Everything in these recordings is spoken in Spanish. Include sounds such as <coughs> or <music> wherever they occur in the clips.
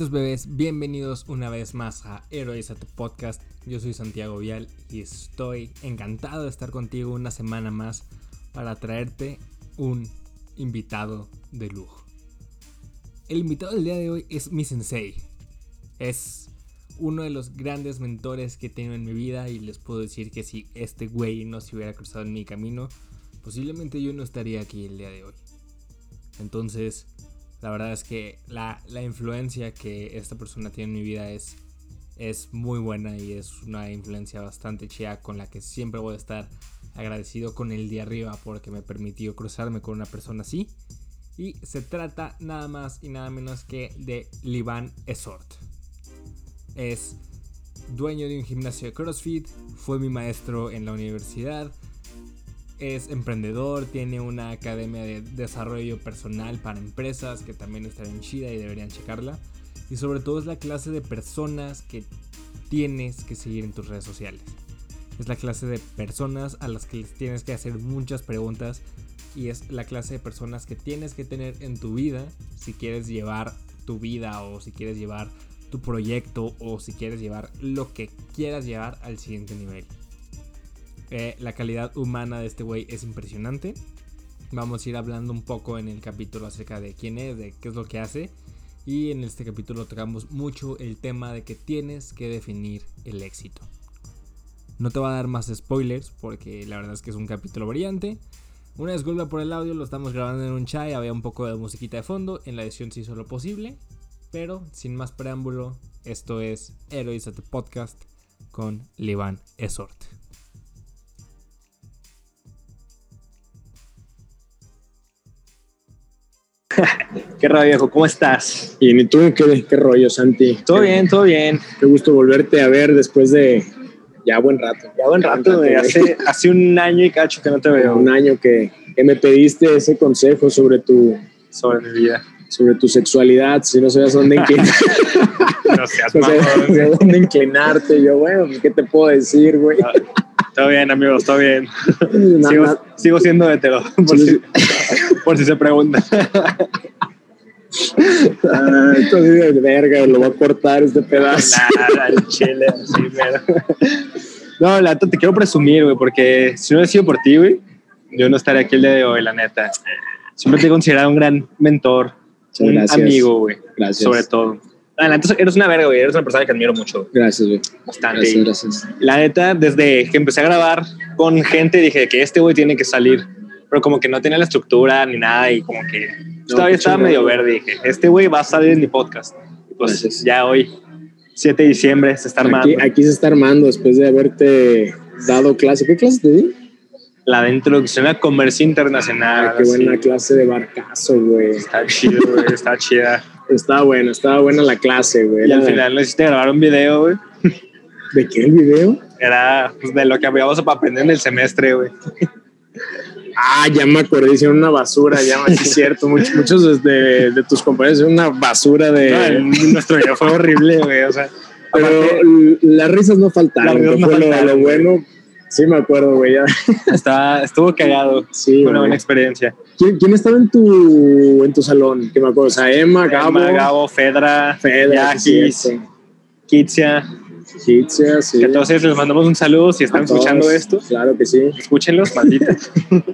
Tus bebés, bienvenidos una vez más a Héroes a tu podcast. Yo soy Santiago Vial y estoy encantado de estar contigo una semana más para traerte un invitado de lujo. El invitado del día de hoy es mi sensei. Es uno de los grandes mentores que tengo en mi vida y les puedo decir que si este güey no se hubiera cruzado en mi camino, posiblemente yo no estaría aquí el día de hoy. Entonces, la verdad es que la, influencia que esta persona tiene en mi vida es, es muy buena y es una influencia bastante chida con la que siempre voy a estar agradecido con el de arriba porque me permitió cruzarme con una persona así. Y se trata nada más y nada menos que de Liban Esort. Es dueño de un gimnasio de CrossFit, fue mi maestro en la universidad, es emprendedor, tiene una academia de desarrollo personal para empresas que también está bien chida y deberían checarla. Y sobre todo es la clase de personas que tienes que seguir en tus redes sociales. Es la clase de personas a las que les tienes que hacer muchas preguntas y es la clase de personas que tienes que tener en tu vida si quieres llevar tu vida o si quieres llevar tu proyecto o si quieres llevar lo que quieras llevar al siguiente nivel. Eh, la calidad humana de este güey es impresionante. Vamos a ir hablando un poco en el capítulo acerca de quién es, de qué es lo que hace. Y en este capítulo tocamos mucho el tema de que tienes que definir el éxito. No te va a dar más spoilers porque la verdad es que es un capítulo brillante. Una disculpa por el audio, lo estamos grabando en un chai, había un poco de musiquita de fondo, en la edición se hizo lo posible. Pero sin más preámbulo, esto es Heroes the Podcast con Livan Esort. <laughs> ¿Qué rollo, viejo? ¿Cómo estás? ¿y tú qué, qué rollo, Santi? Todo bien, todo bien. Qué gusto volverte a ver después de ya buen rato. Ya buen rato, hace, hace un año y cacho que no te veo. Un año que, que me pediste ese consejo sobre tu... Sobre mi vida. Sobre tu sexualidad, si no sabes dónde inclinarte. <laughs> no <laughs> seas no dónde inclinarte. Yo, bueno, ¿qué te puedo decir, güey? Todo bien, amigos, todo bien. sigo, sigo, siendo hetero, por, si, por si se pregunta. <laughs> Ah, esto de verga, lo va a cortar este pedazo. Nada, el chile, así, pero... No, la neta, te quiero presumir, güey, porque si no hubiera sido por ti, güey, yo no estaría aquí el día de hoy, la neta. Siempre te he considerado un gran mentor, un amigo, güey. Gracias. Sobre todo. La neta, eres una verga, güey. Eres una persona que admiro mucho. Gracias, güey. Bastante. Gracias, gracias. La neta, desde que empecé a grabar con gente, dije que este güey tiene que salir. Pero como que no tenía la estructura ni nada y como que todavía estaba medio verde. Dije, este güey va a salir en mi podcast. Y pues ya hoy, 7 de diciembre, se está armando. Aquí, aquí, se está armando después de haberte dado clase. ¿Qué clase te di? La de introducción a comercio internacional. Ah, qué buena clase de barcazo, güey. Está chido, güey. Está chida. Estaba bueno, estaba buena la clase, güey. Y al final necesité grabar un video, güey. ¿De qué el video? Era pues, de lo que habíamos aprender en el semestre, güey. Ah, ya me acordé, hicieron una basura, ya, sí es <laughs> cierto. Muchos, muchos de, de, tus compañeros hicieron una basura de. <laughs> nuestro video fue horrible, güey. O sea, pero las risas no faltaron, las fue lo, bueno. Sí, me acuerdo, güey. <laughs> Estaba, estuvo cagado. Sí, fue una buena experiencia. ¿Quién, ¿Quién, estaba en tu, en tu salón? Que me acuerdo, o sea, Emma, Gabo. Emma, Gabo, Fedra, Fedra, Yakis, Kitsia. Kitsia, sí. Que les mandamos un saludo si están escuchando esto. Claro que sí. Escúchenlos, maldita. <laughs>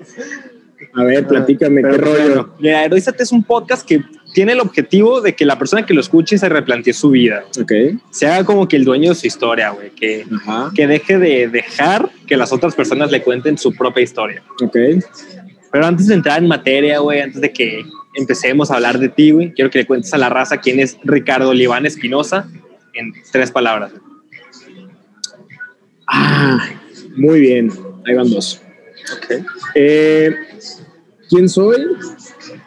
A ver, platícame, ¿qué rollo? Mira, Heroízate es un podcast que tiene el objetivo de que la persona que lo escuche se replantee su vida. Ok. Se haga como que el dueño de su historia, güey. Que, que deje de dejar que las otras personas le cuenten su propia historia. Ok. Pero antes de entrar en materia, güey, antes de que empecemos a hablar de ti, güey, quiero que le cuentes a la raza quién es Ricardo Oliván Espinosa en tres palabras. Ah, muy bien. Ahí van dos. Ok. Eh, ¿Quién soy?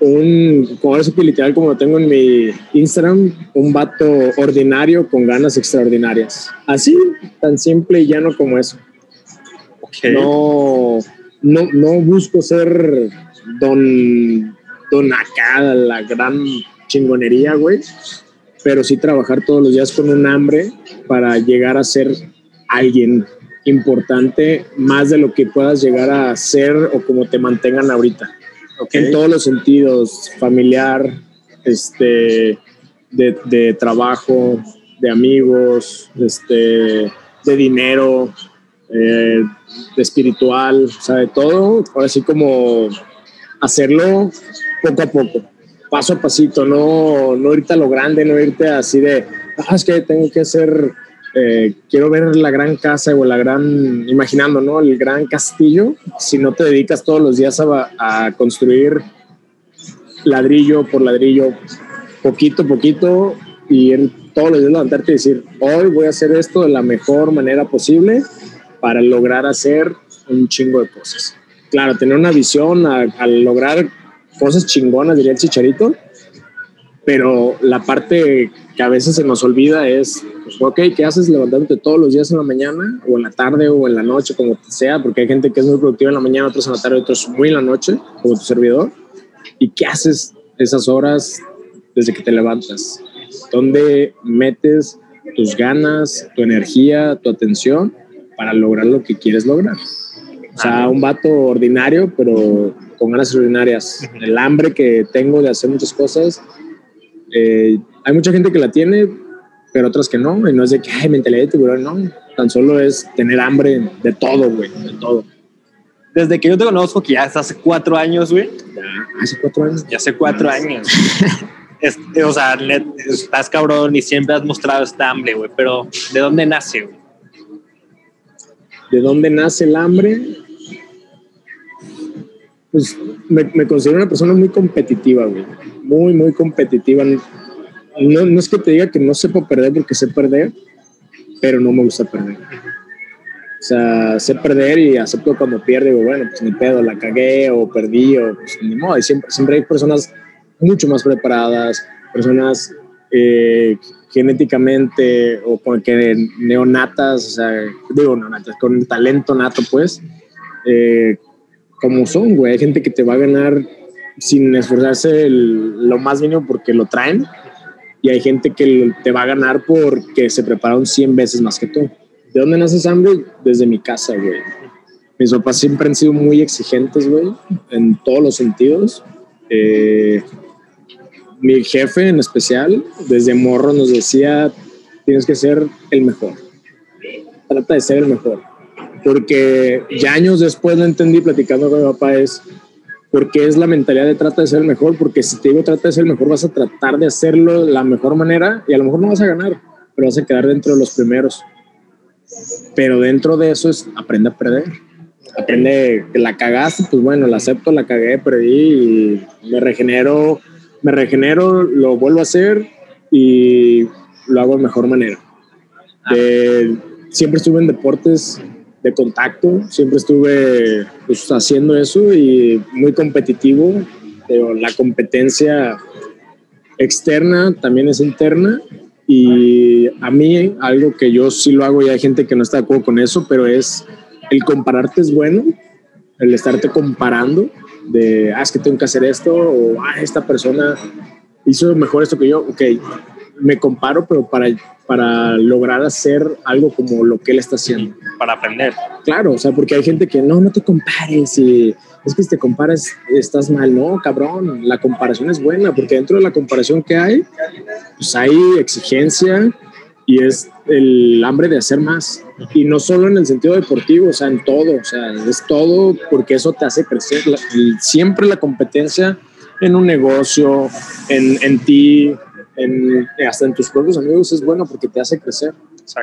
Un, como literal como lo tengo en mi Instagram, un vato ordinario con ganas extraordinarias. Así, tan simple y llano como eso. Okay. No, no, no busco ser don, don acá, la gran chingonería, güey. Pero sí trabajar todos los días con un hambre para llegar a ser alguien importante más de lo que puedas llegar a ser o como te mantengan ahorita. En todos los sentidos, familiar, este, de, de trabajo, de amigos, este, de dinero, eh, de espiritual, o sea, de todo, ahora sí como hacerlo poco a poco, paso a pasito, no, no irte a lo grande, no irte así de, ah, es que tengo que hacer, eh, quiero ver la gran casa o la gran, imaginando, ¿no? El gran castillo, si no te dedicas todos los días a, a construir ladrillo por ladrillo, poquito a poquito, y ir todos los días levantarte y decir, hoy voy a hacer esto de la mejor manera posible para lograr hacer un chingo de cosas. Claro, tener una visión al lograr cosas chingonas, diría el chicharito, pero la parte que a veces se nos olvida es, pues, ok, ¿qué haces levantándote todos los días en la mañana o en la tarde o en la noche, como sea? Porque hay gente que es muy productiva en la mañana, otros en la tarde, otros muy en la noche, como tu servidor. ¿Y qué haces esas horas desde que te levantas? ¿Dónde metes tus ganas, tu energía, tu atención para lograr lo que quieres lograr? O sea, un vato ordinario, pero con ganas extraordinarias. El hambre que tengo de hacer muchas cosas. Eh, hay mucha gente que la tiene, pero otras que no. Y no es de que, hay mentalidad de tiburón, no. Tan solo es tener hambre de todo, güey, de todo. Desde que yo te conozco, que ya hace cuatro años, güey. Ya, hace cuatro años. Ya hace cuatro años. <laughs> Es, o sea, net, estás cabrón y siempre has mostrado esta hambre, güey. Pero, ¿de dónde nace, güey? ¿De dónde nace el hambre? Pues me, me considero una persona muy competitiva, güey. Muy, muy competitiva. No, no es que te diga que no sepa perder porque sé perder, pero no me gusta perder. O sea, sé perder y acepto cuando pierdo. Digo, bueno, pues ni pedo, la cagué o perdí o pues ni modo. Y siempre, siempre hay personas mucho más preparadas, personas eh, genéticamente o con que neonatas, o sea, digo neonatas, con talento nato, pues, eh, como son, güey. Hay gente que te va a ganar sin esforzarse el, lo más mínimo porque lo traen y hay gente que te va a ganar porque se prepararon 100 veces más que tú. ¿De dónde nace ese hambre? Desde mi casa, güey. Mis papás siempre han sido muy exigentes, güey, en todos los sentidos. Eh, mi jefe en especial, desde morro nos decía, tienes que ser el mejor. Trata de ser el mejor. Porque ya años después lo entendí platicando con mi papá es, porque es la mentalidad de trata de ser el mejor, porque si te digo trata de ser el mejor, vas a tratar de hacerlo de la mejor manera y a lo mejor no vas a ganar, pero vas a quedar dentro de los primeros. Pero dentro de eso es aprende a perder. Aprende que la cagaste, pues bueno, la acepto, la cagué, perdí y me regenero me regenero, lo vuelvo a hacer y lo hago de mejor manera. Eh, siempre estuve en deportes de contacto, siempre estuve pues, haciendo eso y muy competitivo. Pero la competencia externa también es interna. Y a mí algo que yo sí lo hago y hay gente que no está de acuerdo con eso, pero es el compararte es bueno, el estarte comparando de, ah, es que tengo que hacer esto, o, ah, esta persona hizo mejor esto que yo, ok, me comparo, pero para, para lograr hacer algo como lo que él está haciendo. Para aprender. Claro, o sea, porque hay gente que no, no te compares y es que si te comparas estás mal, no, cabrón, la comparación es buena, porque dentro de la comparación que hay, pues hay exigencia y es el hambre de hacer más. Y no solo en el sentido deportivo, o sea, en todo, o sea, es todo porque eso te hace crecer. siempre la competencia en un negocio, en, en ti, en, hasta en tus propios amigos es bueno porque te hace crecer.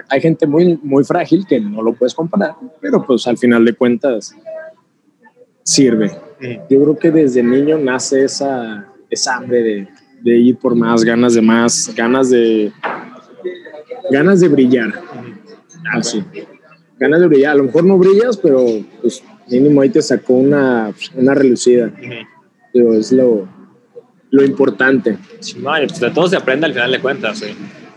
Hay gente muy, muy frágil que no lo puedes comparar, pero pues al final de cuentas sirve. Yo creo que desde niño nace esa, esa hambre de, de ir por más, ganas de más, ganas de, ganas de brillar. Así. Ganas de brillar. A lo mejor no brillas, pero pues mínimo ahí te sacó una, una relucida. Pero es lo, lo importante. No, pues de todo se aprende al final de cuentas. Sí.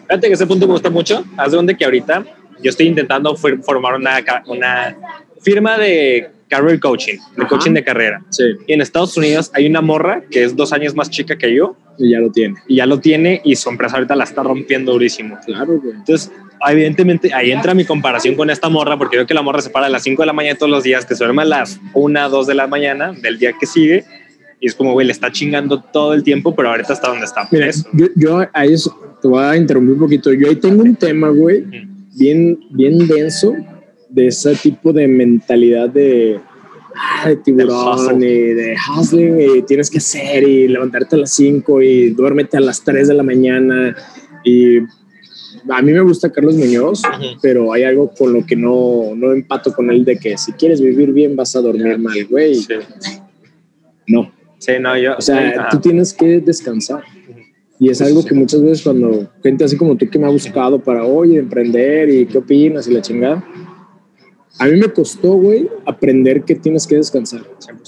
Fíjate que ese punto me gusta mucho. Haz de donde que ahorita yo estoy intentando formar una, una firma de career coaching, de coaching de carrera. Sí. Y en Estados Unidos hay una morra que es dos años más chica que yo. Y ya lo tiene. Y ya lo tiene y su empresa ahorita la está rompiendo durísimo. Claro, güey. Entonces, evidentemente ahí entra mi comparación con esta morra, porque veo que la morra se para a las 5 de la mañana todos los días, que se duerme a las 1, 2 de la mañana del día que sigue. Y es como, güey, le está chingando todo el tiempo, pero ahorita está donde está. Mira, yo, yo ahí es te voy a interrumpir un poquito. Yo ahí tengo un tema, güey, bien, bien denso de ese tipo de mentalidad de, ah, de tiburón y de hustling y tienes que hacer y levantarte a las 5 y duérmete a las 3 de la mañana y a mí me gusta Carlos Muñoz, pero hay algo con lo que no, no empato con él de que si quieres vivir bien vas a dormir mal, güey. Sí. No. Sí, no, yo. O sea, ajá. tú tienes que descansar. Y es algo que muchas veces cuando gente así como tú que me ha buscado para, oye, emprender y qué opinas y la chingada, a mí me costó, güey, aprender que tienes que descansar.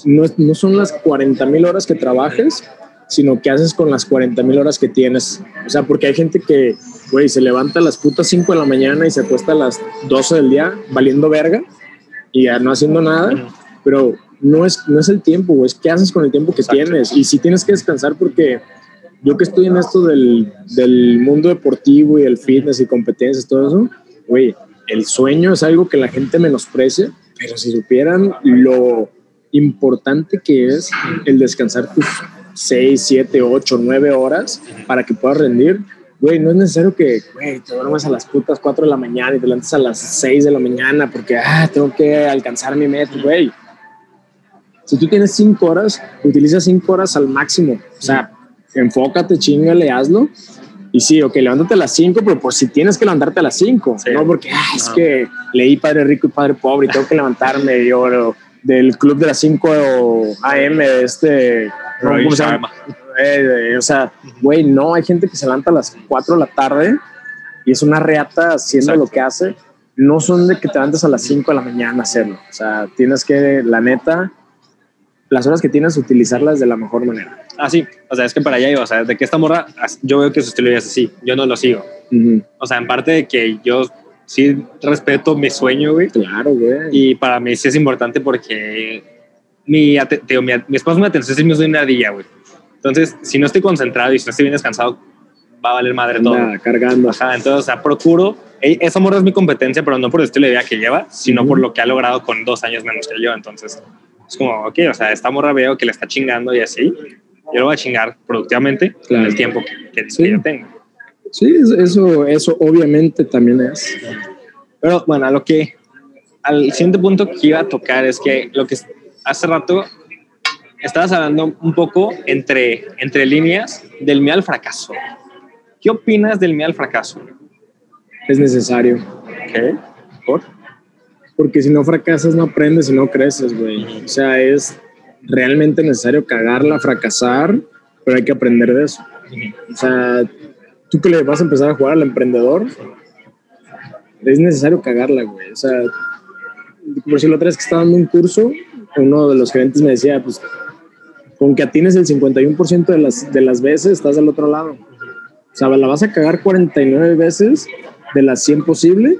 No, es- no son las 40 mil horas que trabajes, sino que haces con las 40 mil horas que tienes. O sea, porque hay gente que, güey, se levanta a las putas 5 de la mañana y se acuesta a las 12 del día valiendo verga y ya no haciendo nada, pero no es, no es el tiempo, güey, es qué haces con el tiempo que Exacto. tienes. Y si tienes que descansar porque yo que estoy en esto del, del mundo deportivo y el fitness y competencias, todo eso, güey, el sueño es algo que la gente menosprecia, pero si supieran lo importante que es el descansar tus 6, 7, 8, 9 horas para que puedas rendir, güey, no es necesario que, güey, te duermas a las putas 4 de la mañana y te levantes a las 6 de la mañana porque, ah, tengo que alcanzar mi meta, güey. Si tú tienes 5 horas, utiliza 5 horas al máximo. O sea, enfócate, chingale, hazlo. Y sí, ok, levántate a las 5, pero por si tienes que levantarte a las 5, Sí. no porque ah, es Ajá. que leí Padre Rico y Padre Pobre y tengo que levantarme yo del club de las 5 AM de este... no, Roy ¿cómo se llama? Eh, de- o sea, güey, no, hay gente que se levanta a las 4 de la tarde y es una reata haciendo Exacto. lo que hace. No son de que te levantes a las 5 de la mañana a hacerlo. O sea, tienes que, la neta, las horas que tienes, utilizarlas de la mejor manera. Ah, sí. O sea, es que para allá iba. O sea, de que esta morra, yo veo que su estilo es así. Yo no lo sigo. Ujú. O sea, en parte de que yo sí respeto mi sueño, güey. Claro, güey. Y para mí sí es importante porque mi, ate- te digo, mi, mi esposo me atención es de una ardilla, güey. Entonces, si no estoy concentrado y si no estoy bien descansado, va a valer madre todo. Anda cargando. Ajá, entonces, o sea, procuro. Esa morra es mi competencia, pero no por el estilo de vida que lleva, sino por lo que ha logrado con dos años menos que yo. Entonces, es como, ok, o sea, esta morra veo que le está chingando y así. Yo lo voy a chingar productivamente con Claro. el tiempo que, que Sí. yo tengo. Sí, es- eso, eso obviamente también es. Pero bueno, a lo que al siguiente punto que iba a tocar es que lo que hace rato estabas hablando un poco entre, entre líneas del miedo al fracaso. ¿Qué opinas del miedo al fracaso? Es necesario. ¿Qué? ¿Por? Porque si no fracasas, no aprendes y no creces, güey. O sea, es realmente necesario cagarla, fracasar, pero hay que aprender de eso. O sea, tú que le vas a empezar a jugar al emprendedor, es necesario cagarla, güey. O sea, por si la otra vez que estaba dando un curso, uno de los gerentes me decía, pues, con que atines el 51% de las, de las veces, estás del otro lado. O sea, la vas a cagar 49 veces de las 100 posible,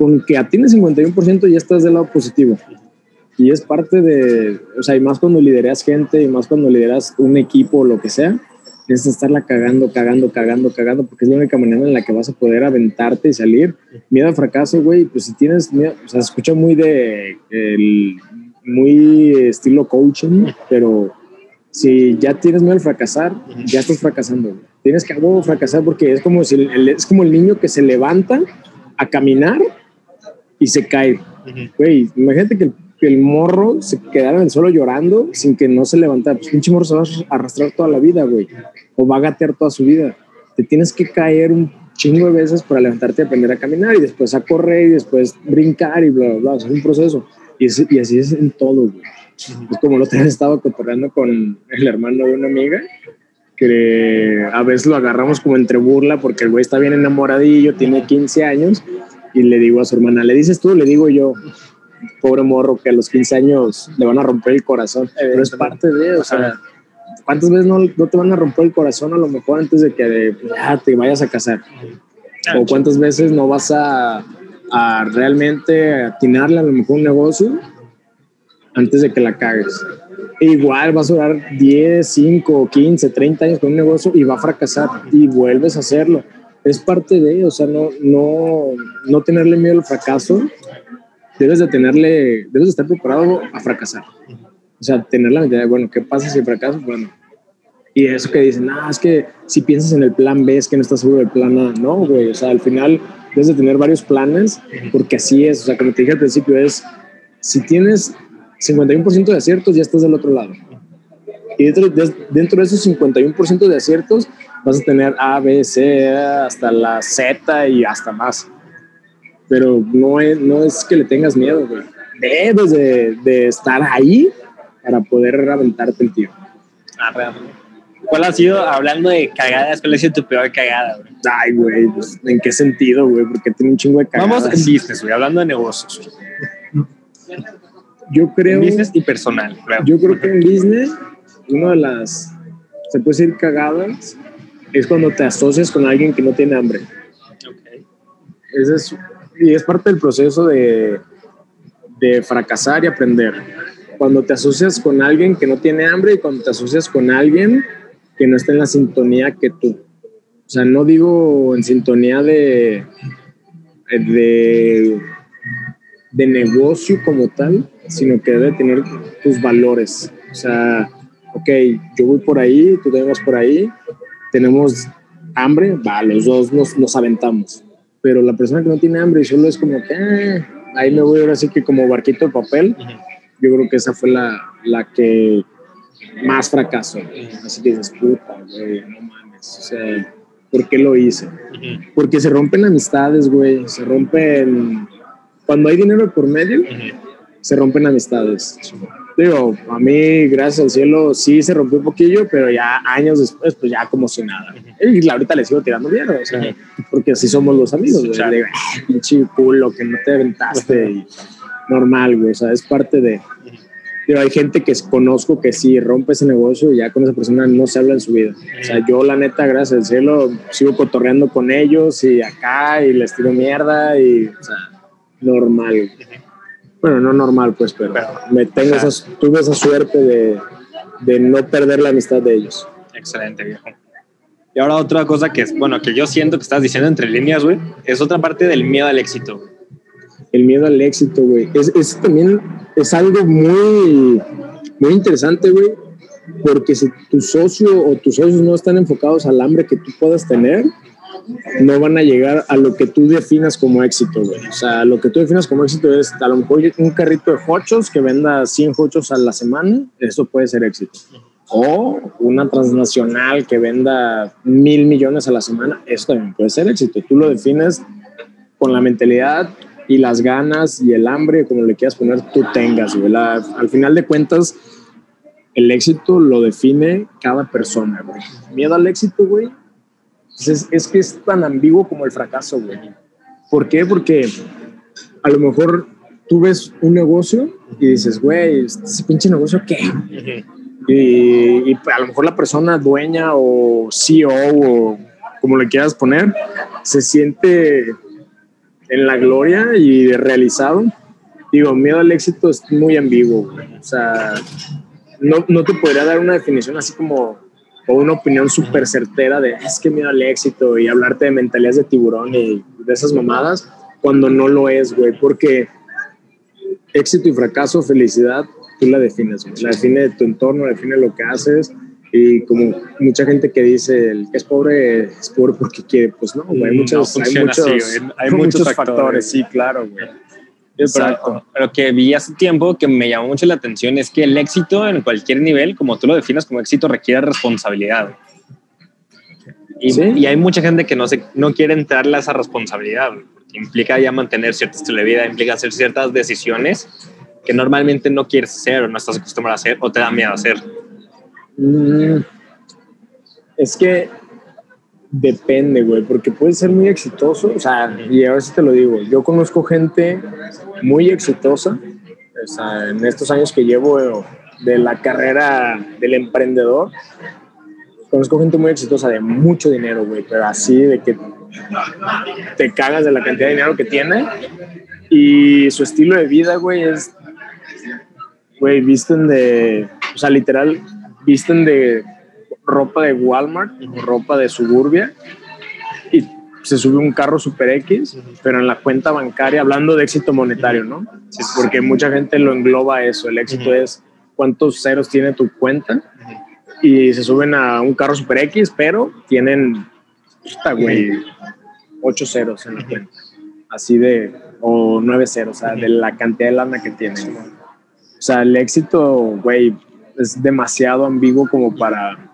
con que atines 51% ya estás del lado positivo. Y es parte de, o sea, y más cuando lideras gente, y más cuando lideras un equipo o lo que sea, es estarla cagando, cagando, cagando, cagando, porque es la única manera en la que vas a poder aventarte y salir. Miedo al fracaso, güey, pues si tienes miedo, o sea, se escucha muy de, el, muy estilo coaching, pero si ya tienes miedo al fracasar, ya estás fracasando. güey. Tienes que huevo fracasar porque es como, si el- es como el niño que se levanta a caminar y se cae. Güey, imagínate que el, que el morro se quedara en el suelo llorando sin que no se levantara. Pues pinche morro se va a arrastrar toda la vida, güey. O va a gatear toda su vida. Te tienes que caer un chingo de veces para levantarte y aprender a caminar y después a correr y después brincar y bla, bla, bla. O sea, es un proceso. Y, es- y así es en todo, güey. Es como el otro estaba cotorreando con el hermano de una amiga que a veces lo agarramos como entre burla porque el güey está bien enamoradillo, tiene 15 años y le digo a su hermana, ¿le dices tú? Le digo yo, pobre morro que a los 15 años le van a romper el corazón, pero es parte de, o sea, ¿cuántas veces no, no te van a romper el corazón a lo mejor antes de que ya te vayas a casar? ¿O cuántas veces no vas a, a realmente atinarle a lo mejor un negocio antes de que la cagues? E igual vas a durar 10, 5, 15, 30 años con un negocio y va a fracasar y vuelves a hacerlo. Es parte de, o sea, no, no, no tenerle miedo al fracaso. Debes de tenerle, debes de estar preparado a fracasar. O sea, tener la mentalidad de, bueno, ¿qué pasa si fracaso? Bueno, Y eso que dicen, ah, es que si piensas en el plan B, es que no estás seguro del plan A. No, güey, o sea, al final debes de tener varios planes, porque así es. O sea, como te dije al principio, es si tienes 51% de aciertos, ya estás del otro lado. Y dentro de, dentro de esos 51% de aciertos, vas a tener A, B, C, hasta la Z y hasta más. Pero no es, no es que le tengas miedo, güey. Debes de, de estar ahí para poder aventarte el tiro. Ah. ¿Cuál ha sido, hablando de cagadas, cuál ha sido tu peor cagada, güey? Ay, güey, pues, ¿en qué sentido, güey? Porque tiene un chingo de cagadas. Vamos en business, güey, hablando de negocios. Yo creo... En business y personal, claro. Yo creo que en business, una de las, se puede decir cagadas, es cuando te asocias con alguien que no tiene hambre. Ok. Ese es, y es parte del proceso de, de fracasar y aprender. Cuando te asocias con alguien que no tiene hambre y cuando te asocias con alguien que no está en la sintonía que tú. O sea, no digo en sintonía de, de, de negocio como tal, sino que debe tener tus valores. O sea, ok, yo voy por ahí, tú te vas por ahí, tenemos hambre, va, los dos nos, nos aventamos. Pero la persona que no tiene hambre y solo es como que, "Ah, ahí me voy ahora sí que como barquito de papel, yo creo que esa fue la, la que más fracaso. Así que dices, puta, güey, no mames. O sea, ¿por qué lo hice? Porque se rompen amistades, güey. Se rompen. Cuando hay dinero por medio, se rompen amistades. Digo, a mí, gracias al cielo, sí se rompió un poquillo, pero ya años después, pues ya como si nada. Y ahorita le sigo tirando mierda, o sea, porque así somos los amigos, güey. Claro. "Ah, pinche culo que no te aventaste. Y normal, güey, o sea, es parte de. Pero hay gente que conozco que sí rompe ese negocio y ya con esa persona no se habla en su vida. O sea, yo la neta, gracias al cielo, sigo cotorreando con ellos y acá y les tiro mierda y, o sea, normal. güey. Bueno, no normal, pues, pero, Pero, me tengo esa, tuve esa suerte de, de no perder la amistad de ellos. Excelente, viejo. Y ahora otra cosa que es, bueno, que yo siento que estás diciendo entre líneas, güey, es otra parte del miedo al éxito. El miedo al éxito, güey. Es, es también es algo muy, muy interesante, güey, porque si tu socio o tus socios no están enfocados al hambre que tú puedas tener, no van a llegar a lo que tú definas como éxito, güey. O sea, lo que tú definas como éxito es a lo mejor un carrito de hochos que venda 100 hochos a la semana, eso puede ser éxito. O una transnacional que venda mil millones a la semana, eso también puede ser éxito. Tú lo defines con la mentalidad y las ganas y el hambre, como le quieras poner, tú tengas, güey. La- al final de cuentas, el éxito lo define cada persona, güey. Miedo al éxito, güey. Pues Es, que es tan ambiguo como el fracaso, güey. ¿Por qué? Porque a lo mejor tú ves un negocio y dices, güey, ese pinche negocio, ¿qué? Y, y a lo mejor la persona dueña o CEO o como le quieras poner, se siente en la gloria y realizado. Digo, miedo al éxito es muy ambiguo. güey. O sea, no, no te podría dar una definición así como o una opinión súper certera de es que miedo al éxito y hablarte de mentalidades de tiburón y de esas mamadas cuando no lo es, güey, porque éxito y fracaso, felicidad, tú la defines, güey. la define tu entorno, la define lo que haces y como mucha gente que dice el que es pobre es pobre porque quiere, pues no, güey, hay No muchos, hay funciona muchos, así. <laughs> Hay muchos factores. sí, claro, güey. Pero lo que vi hace tiempo que me llamó mucho la atención es que el éxito en cualquier nivel, como tú lo defines como éxito, requiere responsabilidad. Y, Sí. y hay mucha gente que no, se, no quiere entrarle a esa responsabilidad, porque implica ya mantener cierta estilo de vida, implica hacer ciertas decisiones que normalmente no quieres hacer o no estás acostumbrado a hacer o te da miedo hacer. Mm, es que depende, güey, porque puede ser muy exitoso, o sea, y a veces te lo digo, yo conozco gente muy exitosa, o sea, en estos años que llevo de la carrera del emprendedor, conozco gente muy exitosa de mucho dinero, güey, pero así de que te cagas de la cantidad de dinero que tiene y su estilo de vida, güey, es, güey, visten de, o sea, literal, visten de ropa de Walmart ropa de Suburbia se sube un carro Super X, pero en la cuenta bancaria, hablando de éxito monetario, ¿no? Sí, Porque mucha gente lo engloba eso. El éxito es cuántos ceros tiene tu cuenta y se suben a un carro Super X, pero tienen, puta, güey, ocho ceros en la cuenta. Así de, o nueve ceros, o sea, de la cantidad de lana que tienen. O sea, el éxito, güey, es demasiado ambiguo como para,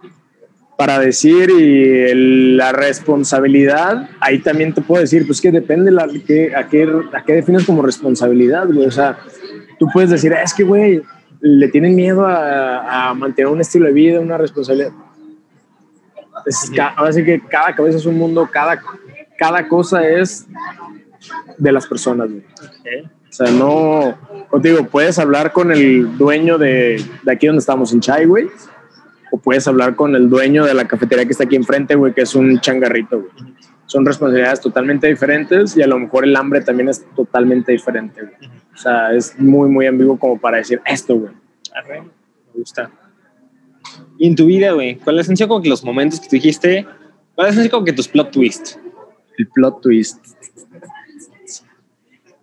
para decir y el- la responsabilidad, ahí también te puedo decir, pues que depende la, que, a, qué, a qué defines como responsabilidad, güey. O sea, tú puedes decir, "Ah, es que, güey, le tienen miedo a, a mantener un estilo de vida, una responsabilidad. Es, ahora sí que cada cabeza es un mundo, cada, cada cosa es de las personas, güey. O sea, no, contigo, puedes hablar con el dueño de, de aquí donde estamos en Chai, güey. O puedes hablar con el dueño de la cafetería que está aquí enfrente, güey, que es un changarrito, güey. Son responsabilidades totalmente diferentes y a lo mejor el hambre también es totalmente diferente, güey. O sea, es muy, muy ambiguo como para decir esto, güey. Arre, me gusta. Y en tu vida, güey, ¿cuáles han sido como que los momentos que tú dijiste? ¿Cuáles han sido como que tus plot twists? El plot twist.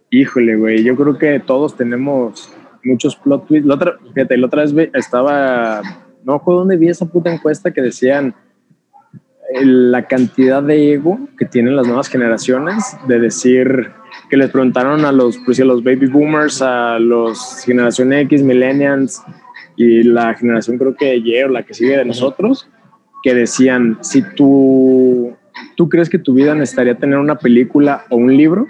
Híjole, güey, yo creo que todos tenemos muchos plot twists. La otra, fíjate, la otra vez ve- estaba, no recuerdo dónde vi esa puta encuesta que decían eh, la cantidad de ego que tienen las nuevas generaciones de decir que les preguntaron a los, pues, a los baby boomers, a los generación X, millennials y la generación creo que Y o la que sigue de nosotros, que decían, si tú, tú crees que tu vida necesitaría tener una película o un libro,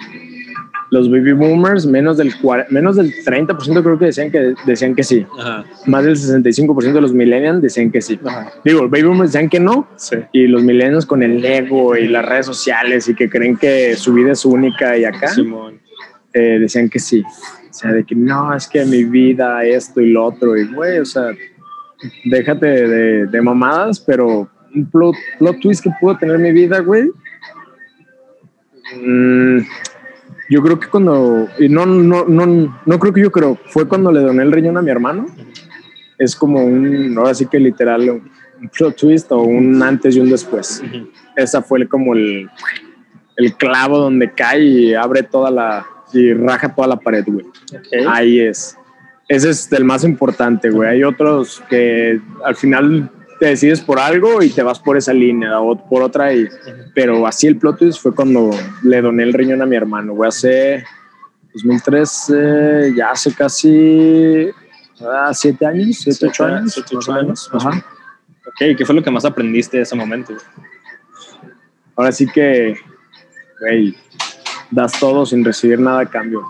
los baby boomers, menos del, menos del 30% creo que decían que, decían que sí. Ajá. Más del 65% de los millennials decían que sí. Ajá. Digo, los baby boomers decían que no. Sí. Y los millennials con el ego y las redes sociales y que creen que su vida es única y acá, Simón. eh, decían que sí. O sea, de que no, es que mi vida, esto y lo otro. Y, güey, o sea, déjate de, de mamadas, pero un plot, plot twist que pudo tener mi vida, güey. mm, yo creo que cuando, y no, no, no, no creo que yo creo, fue cuando le doné el riñón a mi hermano. Es como un, ahora sí que literal, un, plot twist o un antes y un después. Ujú. Esa fue como el, el clavo donde cae y abre toda la, y raja toda la pared, güey. Ok. Ahí es. Ese es el más importante, güey. Hay otros que al final te decides por algo y te vas por esa línea o por otra. Y, pero así el plot twist fue cuando le doné el riñón a mi hermano, güey. Hace 2013, ya hace casi ah, siete años, siete, Siete, ocho años. siete, ocho años. Ajá. Ok, ¿qué fue lo que más aprendiste de ese momento? Ahora sí que, güey, das todo sin recibir nada a cambio.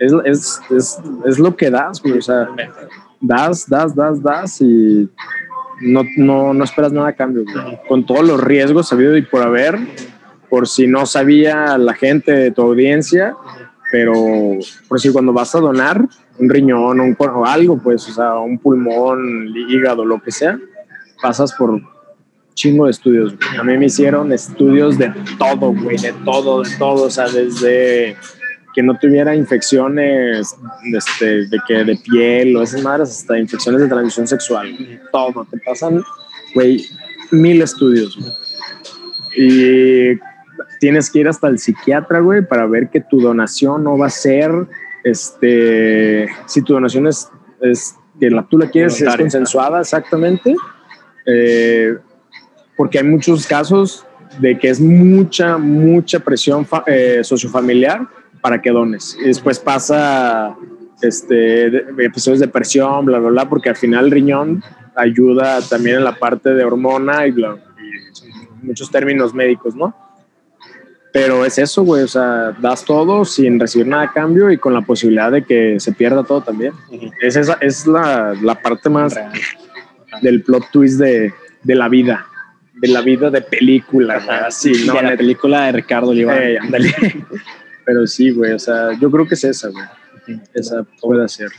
Es, es, es, es lo que das, güey. O sea, das, das, das, das y no, no, no esperas nada a cambio, güey. Con todos los riesgos sabido y por haber, por si no sabía la gente de tu audiencia, pero por si cuando vas a donar un riñón un, o algo, pues, o sea, un pulmón, hígado, lo que sea, pasas por chingo de estudios. güey. A mí me hicieron estudios de todo, güey, de todo, de todo, o sea, desde que no tuviera infecciones este, de, que, de piel o esas madres, hasta infecciones de transmisión sexual. Todo, te pasan, güey, mil estudios. güey. Y tienes que ir hasta el psiquiatra, güey, para ver que tu donación no va a ser, este, si tu donación es, es que la, tú la quieres, es consensuada, exactamente. Eh, porque hay muchos casos de que es mucha, mucha presión eh, sociofamiliar para que dones. Y después pasa este, episodios de presión, bla, bla, bla, porque al final el riñón ayuda también en la parte de hormona y, bla, y muchos términos médicos, ¿no? Pero es eso, güey, o sea, das todo sin recibir nada a cambio y con la posibilidad de que se pierda todo también. Es, esa, es la, la parte más Real. del plot twist de, de la vida, de la vida de película, así, no, de la película de Ricardo. Eh, ándale. <laughs> Pero sí, güey, o sea, yo creo que es esa, güey. Esa puede ser.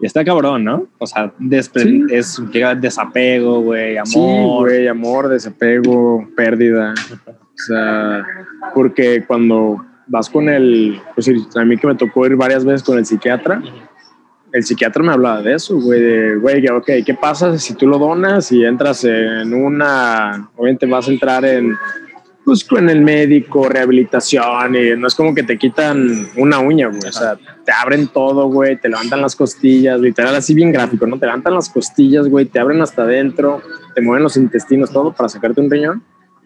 Y está cabrón, ¿no? O sea, Sí. es llega desapego, güey, amor. Sí, güey, amor, desapego, pérdida. O sea, porque cuando vas con el, pues a mí que me tocó ir varias veces con el psiquiatra, el psiquiatra me hablaba de eso, güey, de, güey, ok, ¿qué pasa si tú lo donas y entras en una, obviamente vas a entrar en, pues con el médico, rehabilitación, y no es como que te quitan una uña, güey, o sea, te abren todo, güey, te levantan las costillas, literal así bien gráfico, ¿no? Te levantan las costillas, güey, te abren hasta adentro, te mueven los intestinos, todo para sacarte un riñón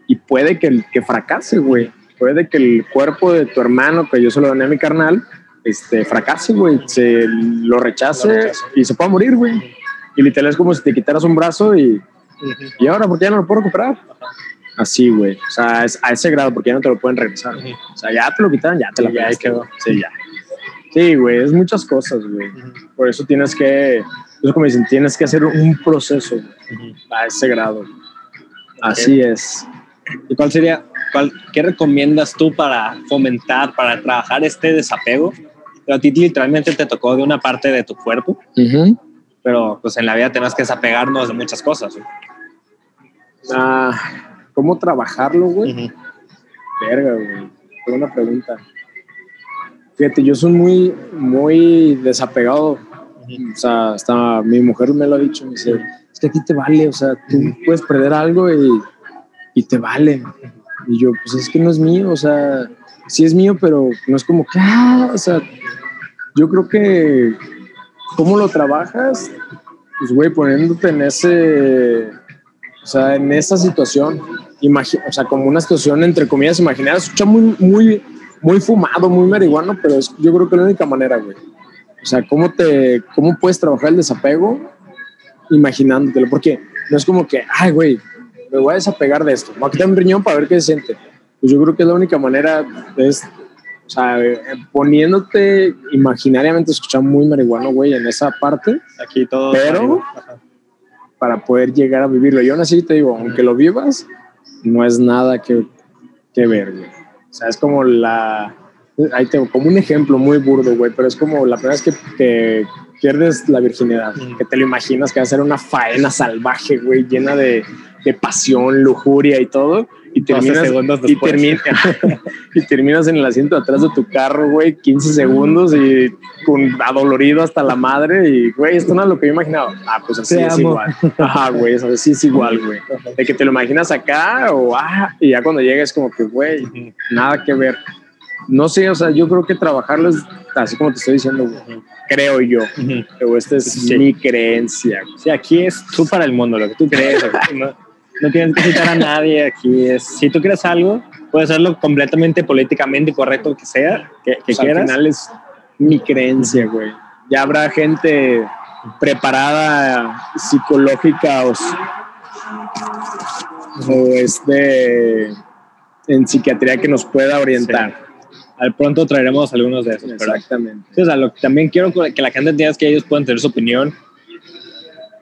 y puede que, que fracase, güey. Puede que el cuerpo de tu hermano, que yo se lo doné a mi carnal, este, fracase, güey, se lo rechace, Lo rechace. y se pueda morir, güey. Y literal es como si te quitaras un brazo y, y ahora, ¿por qué ya no lo puedo recuperar? Así, güey. O sea, es a ese grado, porque ya no te lo pueden regresar. O sea, ya te lo quitaron, ya te la Sí, ya ahí pegaste, quedó. Sí, ya. Sí, güey, es muchas cosas, güey. Por eso tienes que, es como dicen, tienes que hacer un proceso güey, a ese grado. Así es. ¿Y cuál sería, cuál, qué recomiendas tú para fomentar, para trabajar este desapego? Pero a ti literalmente te tocó de una parte de tu cuerpo, pero pues en la vida tenemos que desapegarnos de muchas cosas. Ah, ¿Cómo trabajarlo, güey? Verga, güey. Qué buena pregunta. Fíjate, yo soy muy, muy desapegado. O sea, hasta mi mujer me lo ha dicho. Me dice, es que a ti te vale. O sea, tú puedes perder algo y, y te vale. Y yo, pues es que no es mío. O sea, sí es mío, pero no es como que, ah, o sea, yo creo que, ¿cómo lo trabajas? Pues, güey, poniéndote en ese, o sea, en esa situación, o sea, como una situación entre comillas imaginaria, escucha muy, muy, muy fumado, muy marihuano, pero es, yo creo que es la única manera, güey. O sea, ¿cómo, te, ¿cómo puedes trabajar el desapego imaginándotelo? Porque no es como que, ay, güey, me voy a desapegar de esto, me voy a quitar un riñón para ver qué se siente. Pues yo creo que es la única manera, es, o sea, eh, poniéndote imaginariamente, escuchar muy marihuano, güey, en esa parte, Aquí todo. Pero-. Para poder llegar a vivirlo. Yo aún así te digo, aunque lo vivas, no es nada que, que ver, güey. O sea, es como la... Ahí tengo como un ejemplo muy burdo, güey, pero es como la primera vez que, que pierdes la virginidad, que te lo imaginas que va a ser una faena salvaje, güey, llena de, de pasión, lujuria y todo, y 12 terminas, segundos y, después. termina- <laughs> y terminas en el asiento de atrás de tu carro, güey, 15 segundos y con adolorido hasta la madre y, güey, esto no es lo que yo imaginaba. Ah, pues así Te es amo. igual. Ajá, güey, eso sí es igual, güey. De que te lo imaginas acá o ah, y ya cuando llegues como que, güey, nada que ver. No sé, o sea, yo creo que trabajarlo es así como te estoy diciendo, güey. Creo yo. Pero esta es Sí. mi creencia. güey. Sí, aquí es tú para el mundo, lo que tú crees. no, no tienes que citar a nadie. Aquí es, si tú crees algo, puedes hacerlo completamente políticamente correcto que sea, que, que O sea, al quieras. final es mi creencia, güey. Ya habrá gente preparada psicológica o, o este en psiquiatría que nos pueda orientar. Al pronto traeremos algunos de esos. pero- Exactamente. Sí, o sea, lo que también quiero que la gente entienda es que ellos pueden tener su opinión.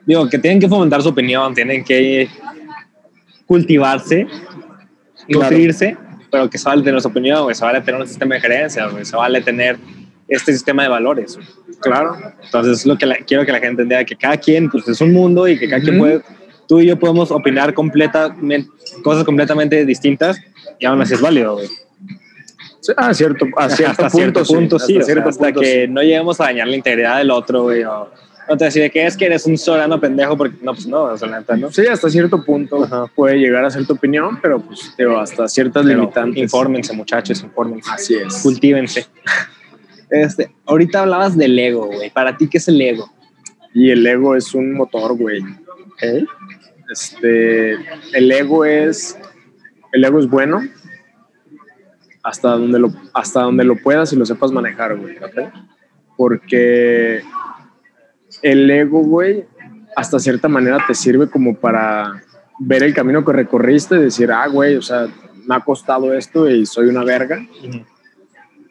Digo, que tienen que fomentar su opinión, tienen que cultivarse, Claro. nutrirse, pero que se vale tener su opinión, güey, se vale tener un sistema de gerencia, güey, se vale tener este sistema de valores. güey. Claro. Entonces, es lo que la- quiero que la gente entienda, que cada quien pues, es un mundo y que cada quien Ujú. puede, tú y yo podemos opinar completamente, cosas completamente distintas y aún así es válido, güey. Sí, a cierto, a <laughs> cierto hasta punto, cierto punto, sí, hasta o sea, cierto hasta punto, que sí. no lleguemos a dañar la integridad del otro, güey, o no te decir que es que eres un soberano pendejo, porque no, pues no, o sea, la neta, ¿no? Sí, hasta cierto punto Ajá. puede llegar a ser tu opinión, pero pues digo, hasta ciertas Pero limitantes. Infórmense, muchachos, infórmense. Así es. Cultívense. Este, ahorita hablabas del ego, güey. ¿Para ti qué es el ego? Y el ego es un motor, güey. Este, el ego es, el ego es bueno hasta donde lo, hasta donde lo puedas y lo sepas manejar, güey. ¿ok? Porque el ego, güey, hasta cierta manera te sirve como para ver el camino que recorriste y decir, ah, güey, o sea, me ha costado esto y soy una verga.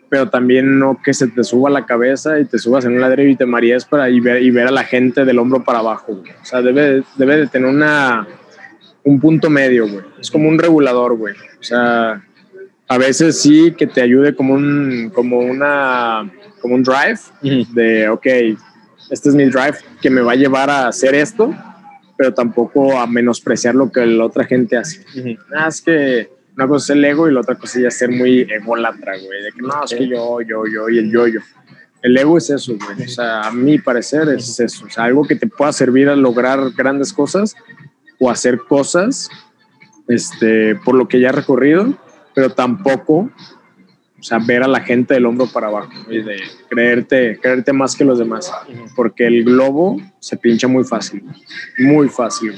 Pero también no que se te suba la cabeza y te subas en un ladrillo y te marees para y ver, y ver a la gente del hombro para abajo. güey. O sea, debe, debe de tener una, un punto medio, güey. Es como un regulador, güey. O sea, a veces sí que te ayude como un, como una, como un drive de, ok, este es mi drive que me va a llevar a hacer esto, pero tampoco a menospreciar lo que la otra gente hace. Ah, es que una cosa es el ego y la otra cosa ya es ser muy ególatra, güey. De que no, es que yo, yo, yo y el yo-yo. El ego es eso, güey. O sea, a mi parecer es eso. O sea, algo que te pueda servir a lograr grandes cosas o hacer cosas este, por lo que ya has recorrido, pero tampoco, o sea, ver a la gente del hombro para abajo y de creerte, creerte más que los demás. Porque el globo se pincha muy fácil, muy fácil.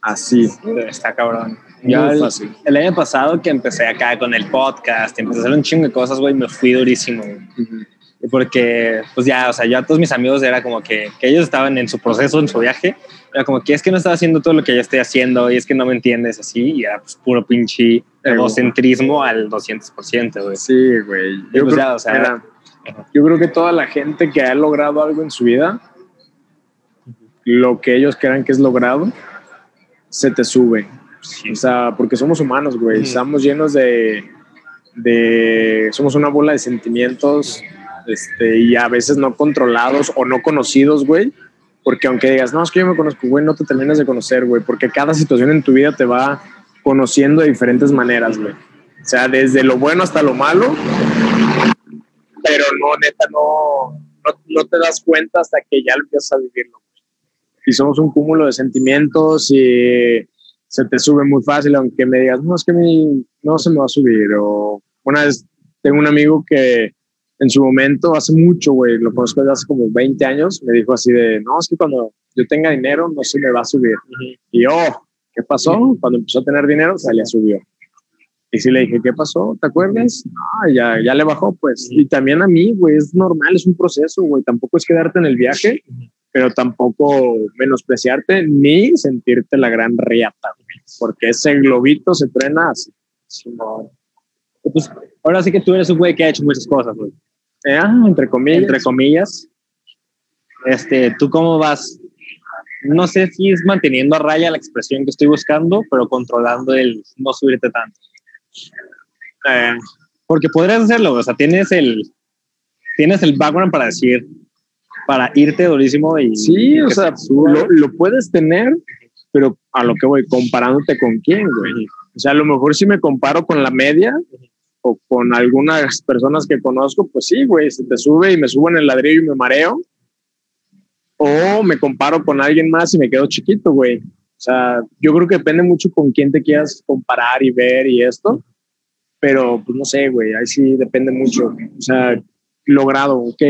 Así. Está cabrón. Yo el, fácil. el año pasado que empecé acá con el podcast, empecé a hacer un chingo de cosas, güey, me fui durísimo. güey. Y Porque, pues ya, o sea, yo a todos mis amigos era como que, que ellos estaban en su proceso, en su viaje. Era como que es que no estaba haciendo todo lo que yo estoy haciendo y es que no me entiendes así. Y era pues puro pinche egocentrismo al 200%, güey. Sí, güey. Yo, pues creo- ya, o sea, yo creo que toda la gente que ha logrado algo en su vida, lo que ellos crean que es logrado, se te sube. sí. O sea, porque somos humanos, güey. Mm. Estamos llenos de, de... Somos una bola de sentimientos este, y a veces no controlados o no conocidos, güey. Porque aunque digas, no, es que yo me conozco, güey, no te terminas de conocer, güey. Porque cada situación en tu vida te va conociendo de diferentes maneras, güey. O sea, desde lo bueno hasta lo malo. Pero no, neta, no, no, no te das cuenta hasta que ya empiezas a vivirlo. Y somos un cúmulo de sentimientos y se te sube muy fácil, aunque me digas, no, es que mi, no se me va a subir. O una vez tengo un amigo que en su momento, hace mucho, güey, lo conozco desde hace como 20 años, me dijo así de, no, es que cuando yo tenga dinero no se me va a subir. Y yo, ¿qué pasó? Cuando empezó a tener dinero, se le subió. Y sí le dije, ¿qué pasó? ¿Te acuerdas? Ah, ya, ya le bajó, pues. Y también a mí, güey, es normal, es un proceso, güey. Tampoco es quedarte en el viaje, pero tampoco menospreciarte ni sentirte la gran riata, güey. Porque ese globito se truena así. Pues, ahora sí que tú eres un güey que ha hecho muchas cosas, güey. Eh, ah, entre comillas. Entre comillas. Este, ¿tú cómo vas? No sé si es manteniendo a raya la expresión que estoy buscando, pero controlando el no subirte tanto. Eh, porque podrías hacerlo, o sea, tienes el, tienes el background para decir, para irte durísimo y Sí, o que sea, lo, lo puedes tener, pero a lo que voy, comparándote con quién, güey. O sea, a lo mejor si me comparo con la media o con algunas personas que conozco, pues sí, güey, se te sube y me subo en el ladrillo y me mareo. O me comparo con alguien más y me quedo chiquito, güey. O sea, yo creo que depende mucho con quién te quieras comparar y ver y esto. Pero, pues no sé, güey, ahí sí depende mucho. O sea, logrado, ok,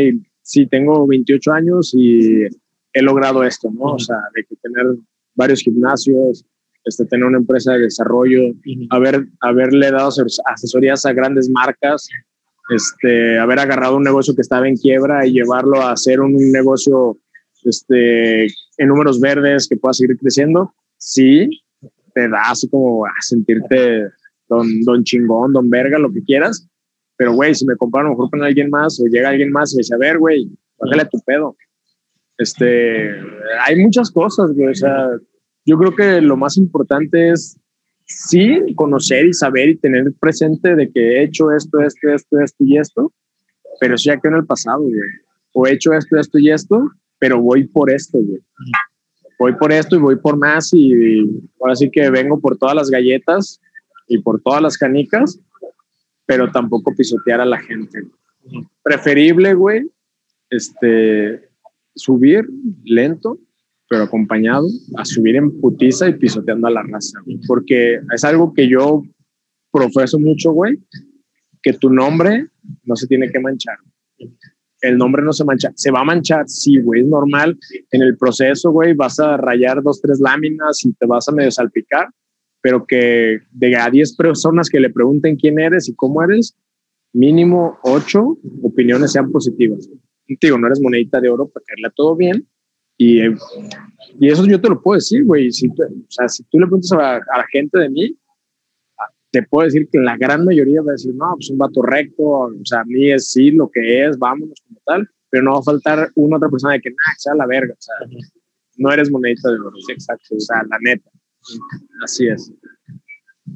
sí, tengo 28 años y he logrado esto, ¿no? O sea, de que tener varios gimnasios, este, tener una empresa de desarrollo, haber, haberle dado ases- asesorías a grandes marcas, este, haber agarrado un negocio que estaba en quiebra y llevarlo a hacer un, negocio este, en números verdes que pueda seguir creciendo, sí, te da así como a sentirte don, don chingón, don verga, lo que quieras. Pero, güey, si me comparo a lo mejor con alguien más o llega alguien más y dice, a ver, güey, bájale a tu pedo. Este, hay muchas cosas, güey. O sea, yo creo que lo más importante es sí conocer y saber y tener presente de que he hecho esto, esto, esto, esto y esto, pero sí ya quedó en el pasado, güey. O he hecho esto, esto y esto, pero voy por esto, güey. Voy por esto y voy por más y ahora sí que vengo por todas las galletas y por todas las canicas, pero tampoco pisotear a la gente. Preferible, güey, este, subir lento, pero acompañado, a subir en putiza y pisoteando a la raza, güey. porque es algo que yo profeso mucho, güey, que tu nombre no se tiene que manchar. El nombre no se mancha. Se va a manchar, sí, güey, es normal. En el proceso, güey, vas a rayar dos, tres láminas y te vas a medio salpicar, pero que de a 10 personas que le pregunten quién eres y cómo eres, mínimo 8 opiniones sean positivas. Digo, no eres monedita de oro para caerle todo bien. Y, eh, y eso yo te lo puedo decir, güey. Si, o sea, si tú le preguntas a la, a la gente de mí, te puedo decir que la gran mayoría va a decir, no, pues un vato recto, o sea, a mí es sí lo que es, vámonos como tal, pero no va a faltar una otra persona de que, nah, sea la verga, o sea, no eres monedita de oro, sí, exacto, o sea, la neta. Así es.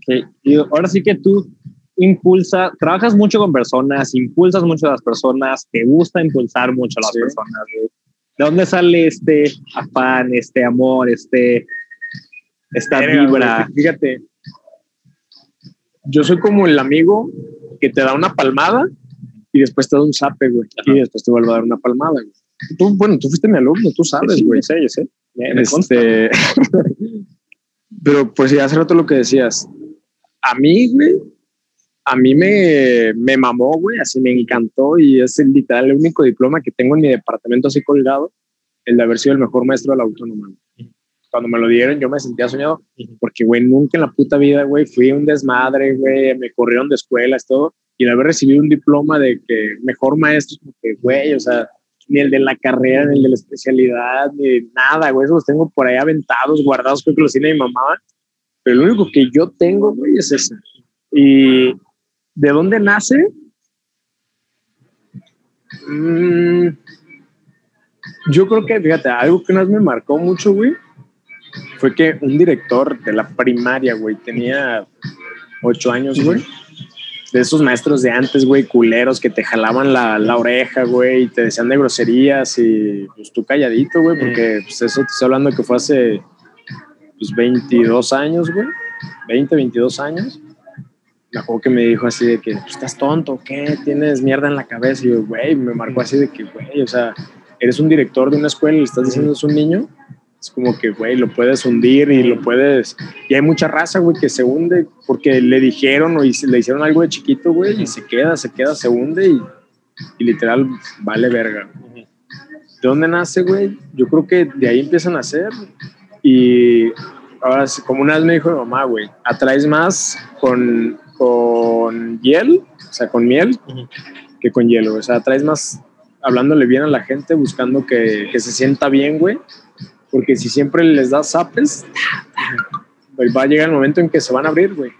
Sí, y ahora sí que tú impulsa, trabajas mucho con personas, impulsas mucho a las personas, te gusta impulsar mucho a las Sí. personas. ¿De dónde sale este afán, este amor, este, esta Verga, vibra? Fíjate, yo soy como el amigo que te da una palmada y después te da un zape, güey. Ajá. Y después te vuelve a dar una palmada, güey. Tú, bueno, tú fuiste mi alumno, tú sabes, Sí, güey. Me- me consta. Este, pero pues ya hace rato lo que decías. A mí, güey, a mí me, me mamó, güey, así me encantó y es el literal el único diploma que tengo en mi departamento así colgado, el de haber sido el mejor maestro de la autónoma. güey. Cuando me lo dieron yo me sentía soñado porque, güey, nunca en la puta vida, güey, fui un desmadre, güey, me corrieron de escuelas, todo, y el haber recibido un diploma de que mejor maestro, porque, güey, o sea, ni el de la carrera, ni el de la especialidad, ni nada, güey, esos los tengo por ahí aventados, guardados, creo que los tiene mi mamá, pero lo único que yo tengo, güey, es ese. ¿Y de dónde nace? Mm, yo creo que, fíjate, algo que vez me marcó mucho, güey, fue que un director de la primaria, güey, tenía ocho años, güey. De esos maestros de antes, güey, culeros que te jalaban la, la oreja, güey, y te decían de groserías y pues tú calladito, güey, porque pues, eso te estoy hablando que fue hace pues 22 años, güey. 20, 22 años. Me acuerdo que me dijo así de que, pues, estás tonto, ¿qué? Tienes mierda en la cabeza. Y yo, güey, me marcó así de que, güey, o sea, eres un director de una escuela y le estás diciendo es un niño. Es como que, güey, lo puedes hundir y lo puedes... Y hay mucha raza, güey, que se hunde porque le dijeron o le hicieron algo de chiquito, güey, y se queda, se queda, se hunde y, y literal vale verga. ¿De dónde nace, güey? Yo creo que de ahí empiezan a hacer. Y ahora, como una vez me dijo mi mamá, güey, atraes más con, con hiel, o sea, con miel, que con hielo. O sea, atraes más hablándole bien a la gente, buscando que, que se sienta bien, güey. Porque si siempre les das zapes, pues va a llegar el momento en que se van a abrir, güey.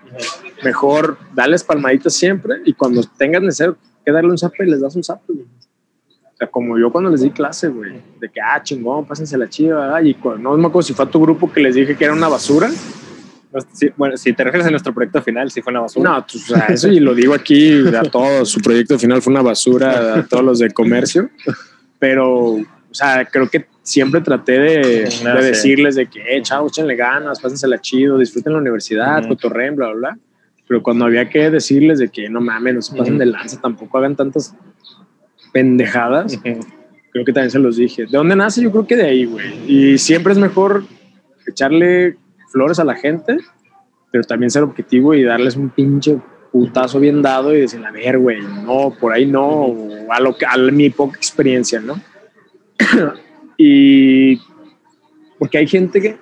Mejor darles palmaditas siempre y cuando tengas necesario que darle un zape, les das un zape, güey. O sea, como yo cuando les di clase, güey, de que, ah, chingón, pásense la chiva, y cuando, no me acuerdo si fue a tu grupo que les dije que era una basura. Sí, bueno, si te refieres a nuestro proyecto final, si fue una basura. No, pues, o sea, eso y lo digo aquí a todos, su proyecto final fue una basura a todos los de comercio, pero, o sea, creo que siempre traté de, No, de sí. decirles de que, eh, chavos, échenle ganas, pásensela chido, disfruten la universidad, cotorreen, bla, bla, bla. Pero cuando había que decirles de que no mames, no se pasen de lanza, tampoco hagan tantas pendejadas, creo que también se los dije. ¿De dónde nace? Yo creo que de ahí, güey. Y siempre es mejor echarle flores a la gente, pero también ser objetivo y darles un pinche putazo bien dado y decir, a ver, güey, no, por ahí no, o a, lo que, a mi poca experiencia, ¿no? <coughs> y porque hay gente que...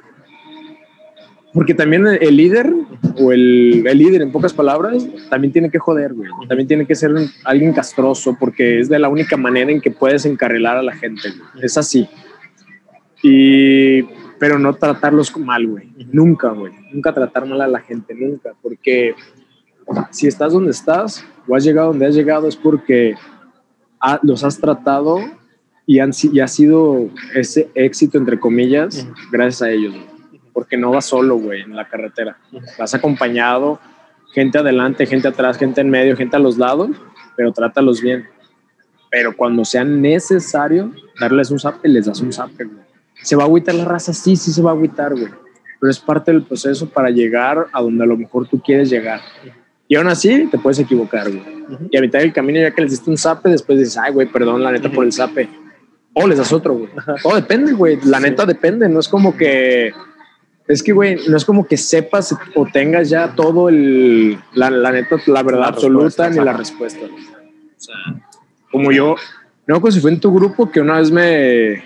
Porque también el, líder, o el, el líder en pocas palabras, también tiene que joder, güey. También tiene que ser alguien castroso, porque es de la única manera en que puedes encarrilar a la gente. güey. Es así. Y, pero no tratarlos mal, güey. Nunca, güey. Nunca tratar mal a la gente, nunca. Porque si estás donde estás o has llegado donde has llegado es porque los has tratado y, han, y ha sido ese éxito, entre comillas, gracias a ellos. güey. Porque no vas solo, güey, en la carretera. Vas acompañado, gente adelante, gente atrás, gente en medio, gente a los lados, pero trátalos bien. Pero cuando sea necesario darles un zape, les das un zape, güey. ¿Se va a agüitar la raza? Sí, sí se va a agüitar, güey. Pero es parte del proceso para llegar a donde a lo mejor tú quieres llegar. Y aún así te puedes equivocar, güey. Y a mitad del camino, ya que les diste un zape, después dices, ay, güey, perdón, la neta, por el zape. O les das otro, güey. Todo depende, güey. La neta depende. No es como que. Es que, güey, no es como que sepas o tengas ya todo el. La, la neta, la verdad La absoluta ni la respuesta. güey. O sea, como yo. No acuerdo si fue en tu grupo que una vez me,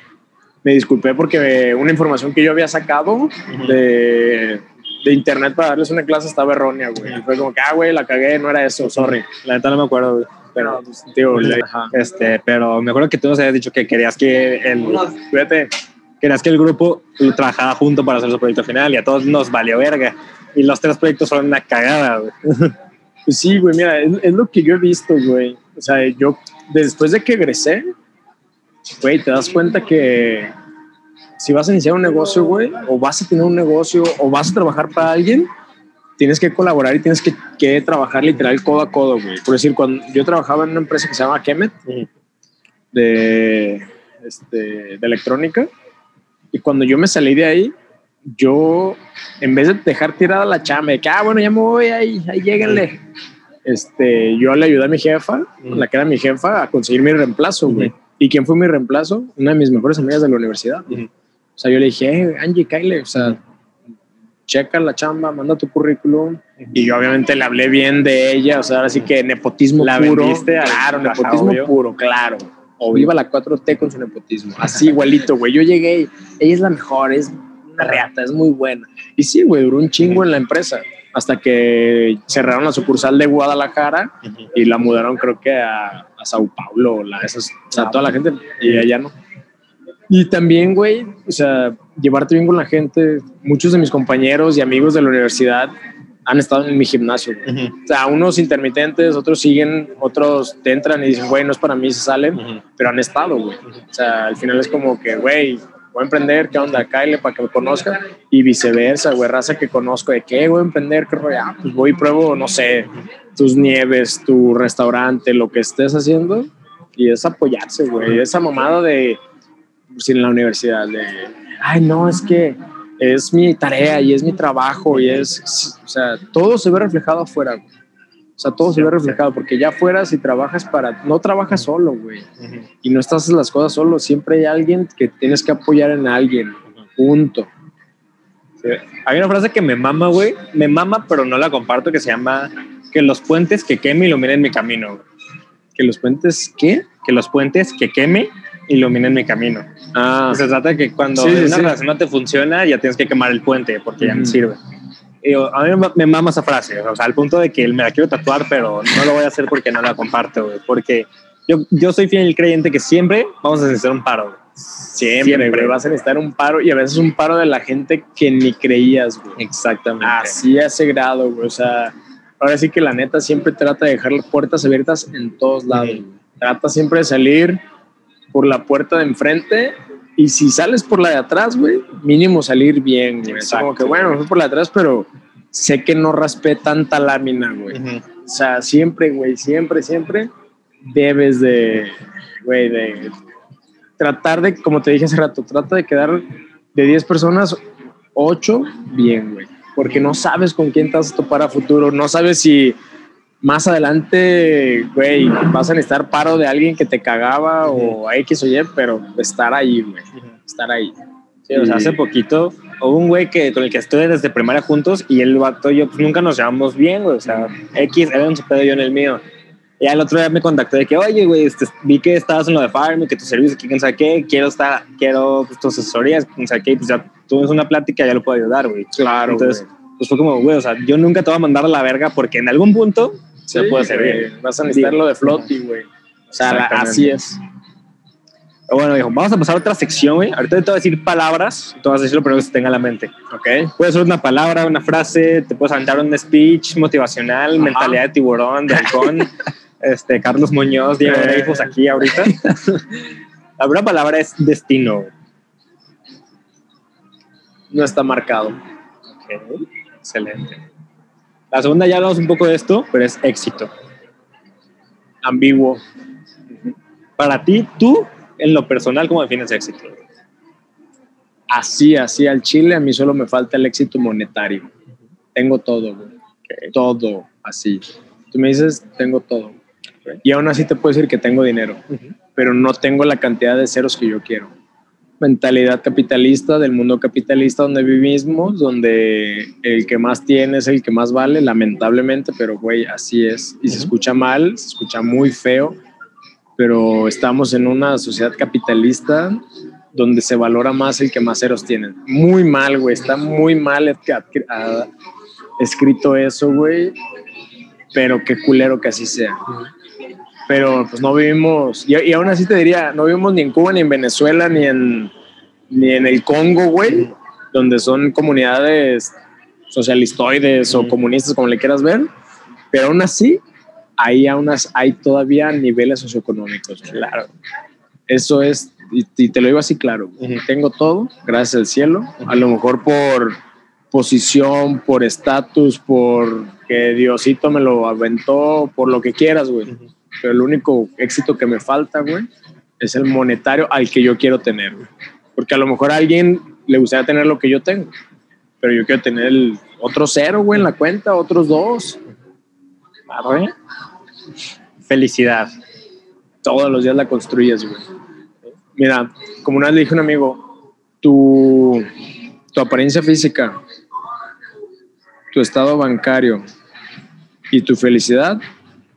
me disculpé porque una información que yo había sacado de, de internet para darles una clase estaba errónea, güey. Y fue como que, ah, güey, la cagué, no era eso, sorry. La neta no me acuerdo, güey. Pero, pues, le- Ajá. Este, pero me acuerdo que tú nos habías dicho que querías que el, fíjate, querías que el grupo trabajara junto para hacer su proyecto final y a todos nos valió verga. Y los tres proyectos fueron una cagada, güey. <laughs> Pues sí, güey, mira, es, es lo que yo he visto, güey. O sea, yo, después de que egresé, güey, te das cuenta que si vas a iniciar un negocio, güey, o vas a tener un negocio, o vas a trabajar para alguien, tienes que colaborar y tienes que, que trabajar literal codo a codo, güey. Por decir, cuando yo trabajaba en una empresa que se llama Kemet, de, este, de electrónica, y cuando yo me salí de ahí, yo, en vez de dejar tirada la chamba, de que, ah, bueno, ya me voy, ahí, ahí lléguenle. Este, yo le ayudé a mi jefa, Ujú. la que era mi jefa, a conseguir mi reemplazo, güey. Ujú. ¿Y quién fue mi reemplazo? Una de mis mejores amigas de la universidad. Ujú. O sea, yo le dije, eh, Angie, Kyle, o sea, checa la chamba, manda tu currículum. Y yo obviamente le hablé bien de ella, o sea, ahora sí que nepotismo La puro. vendiste claro, nepotismo obvio. puro, claro. O viva la 4T con su nepotismo. Así, igualito, güey. Yo llegué y ella es la mejor, es una reata es muy buena. Y sí, güey, duró un chingo en la empresa. Hasta que cerraron la sucursal de Guadalajara y la mudaron, creo que a, a Sao Paulo. La, esas, o sea, toda la gente, y allá no. Y también, güey, o sea, llevarte bien con la gente. Muchos de mis compañeros y amigos de la universidad han estado en mi gimnasio. güey. O sea, unos intermitentes, otros siguen, otros te entran y dicen, güey, no es para mí, se salen, pero han estado, güey. O sea, al final es como que, güey, voy a emprender, ¿qué onda? Cáele para que me conozca. Y viceversa, güey, raza que conozco, ¿de qué voy a emprender? ¿Qué rollo? Ah, pues voy y pruebo, no sé, tus nieves, tu restaurante, lo que estés haciendo. Y es apoyarse, güey. Esa mamada de, en la universidad, de, ay, no, es que es mi tarea y es mi trabajo y es, o sea, todo se ve reflejado afuera, güey. O sea, todo se ve reflejado porque ya afuera si trabajas para, no trabajas solo, güey. Y no estás las cosas solo, siempre hay alguien que tienes que apoyar en alguien. Punto. Sí. Hay una frase que me mama, güey. Me mama, pero no la comparto, que se llama que los puentes que queme iluminen mi camino. güey. Que los puentes, ¿qué? Que los puentes que queme iluminen mi camino. Ah, Se trata de que cuando Sí, una sí. relación no te funciona, ya tienes que quemar el puente porque ya no sirve. Y yo, a mí me- mama esa frase, o sea, al punto de que me la quiero tatuar, pero no lo voy a hacer porque no la comparto, güey. Porque yo, yo soy fiel creyente que siempre vamos a necesitar un paro, güey. siempre, siempre, güey. Vas a necesitar un paro y a veces un paro de la gente que ni creías, güey. Exactamente. Así a ese grado, güey. O sea, ahora sí que la neta siempre trata de dejar las puertas abiertas en todos lados. Güey. Trata siempre de salir por la puerta de enfrente y si sales por la de atrás, güey, mínimo salir bien, güey. Como que, bueno, fui por la de atrás, pero sé que no raspé tanta lámina, güey. O sea, siempre, güey, siempre, siempre debes de, güey, de tratar de, como te dije hace rato, trata de quedar de 10 personas, 8 bien, güey. Porque no sabes con quién te vas a topar a futuro, no sabes si más adelante, güey, vas a necesitar paro de alguien que te cagaba o X o Y, pero estar ahí, güey, estar ahí. Sí, o sea, hace poquito hubo un güey que, con el que estuve desde primaria juntos y el vato y yo pues nunca nos llevamos bien, güey. O sea, X, él en su pedo yo en el mío. Y al otro día me contactó de que, oye, güey, este, vi que estabas en lo de Farm y que tu servicio aquí, quién sabe qué, quiero estar, quiero pues, tus asesorías, quién sabe qué, y pues ya tuvimos una plática, ya lo puedo ayudar, güey. Claro, Entonces, güey. pues fue como, güey, o sea, yo nunca te voy a mandar a la verga porque en algún punto se puede servir. Vas a necesitar lo de floaty, güey. O sea, la- así es. Pero bueno, dijo, vamos a pasar a otra sección, güey. Ahorita te voy a decir palabras, tú vas a decir lo primero que se tenga a la mente. Ok. Puede ser una palabra, una frase, te puedes aventar un speech motivacional, mentalidad de tiburón, de halcón, <laughs> este, Carlos Muñoz, Diego Eh. Dreyfus aquí ahorita. <laughs> La primera palabra es destino. No está marcado. Ok, Excelente. La segunda ya hablamos un poco de esto, pero es éxito. Ambiguo. Para ti, tú, en lo personal, ¿cómo defines éxito? Así, así al chile, a mí solo me falta el éxito monetario. Tengo todo, güey. Todo, así. Tú me dices, tengo todo. Y aún así te puedo decir que tengo dinero, pero no tengo la cantidad de ceros que yo quiero. Mentalidad capitalista del mundo capitalista donde vivimos, donde el que más tiene es el que más vale, lamentablemente, pero güey, así es. Y se escucha mal, se escucha muy feo, pero estamos en una sociedad capitalista donde se valora más el que más ceros tiene. Muy mal, güey, está muy mal es- escrito eso, güey, pero qué culero que así sea. Pero pues no vivimos, y, y aún así te diría, no vivimos ni en Cuba, ni en Venezuela, ni en, ni en el Congo, güey, donde son comunidades socialistoides o comunistas, como le quieras ver, pero aún así, ahí aún hay todavía niveles socioeconómicos. Claro. Eso es, y, y te lo digo así claro, tengo todo, gracias al cielo, a lo mejor por posición, por estatus, por que Diosito me lo aventó, por lo que quieras, güey. Pero el único éxito que me falta, güey, es el monetario al que yo quiero tener. Porque a lo mejor a alguien le gustaría tener lo que yo tengo, pero yo quiero tener el otro cero, güey, en la cuenta, otros dos. Arre, Felicidad. todos los días la construyes, güey. Mira, como una vez le dije a un amigo, tu, tu apariencia física, tu estado bancario y tu felicidad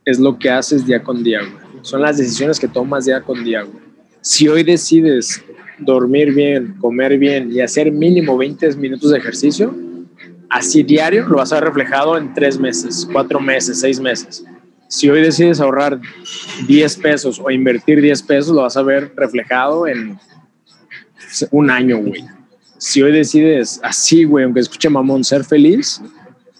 es lo que haces día con día. Son las decisiones que tomas día con día. Si hoy decides dormir bien, comer bien y hacer mínimo 20 minutos de ejercicio, así diario lo vas a ver reflejado en tres meses, cuatro meses, seis meses. Si hoy decides ahorrar 10 pesos o invertir 10 pesos, lo vas a ver reflejado en un año, güey. Si hoy decides así, güey, aunque escuche mamón, ser feliz,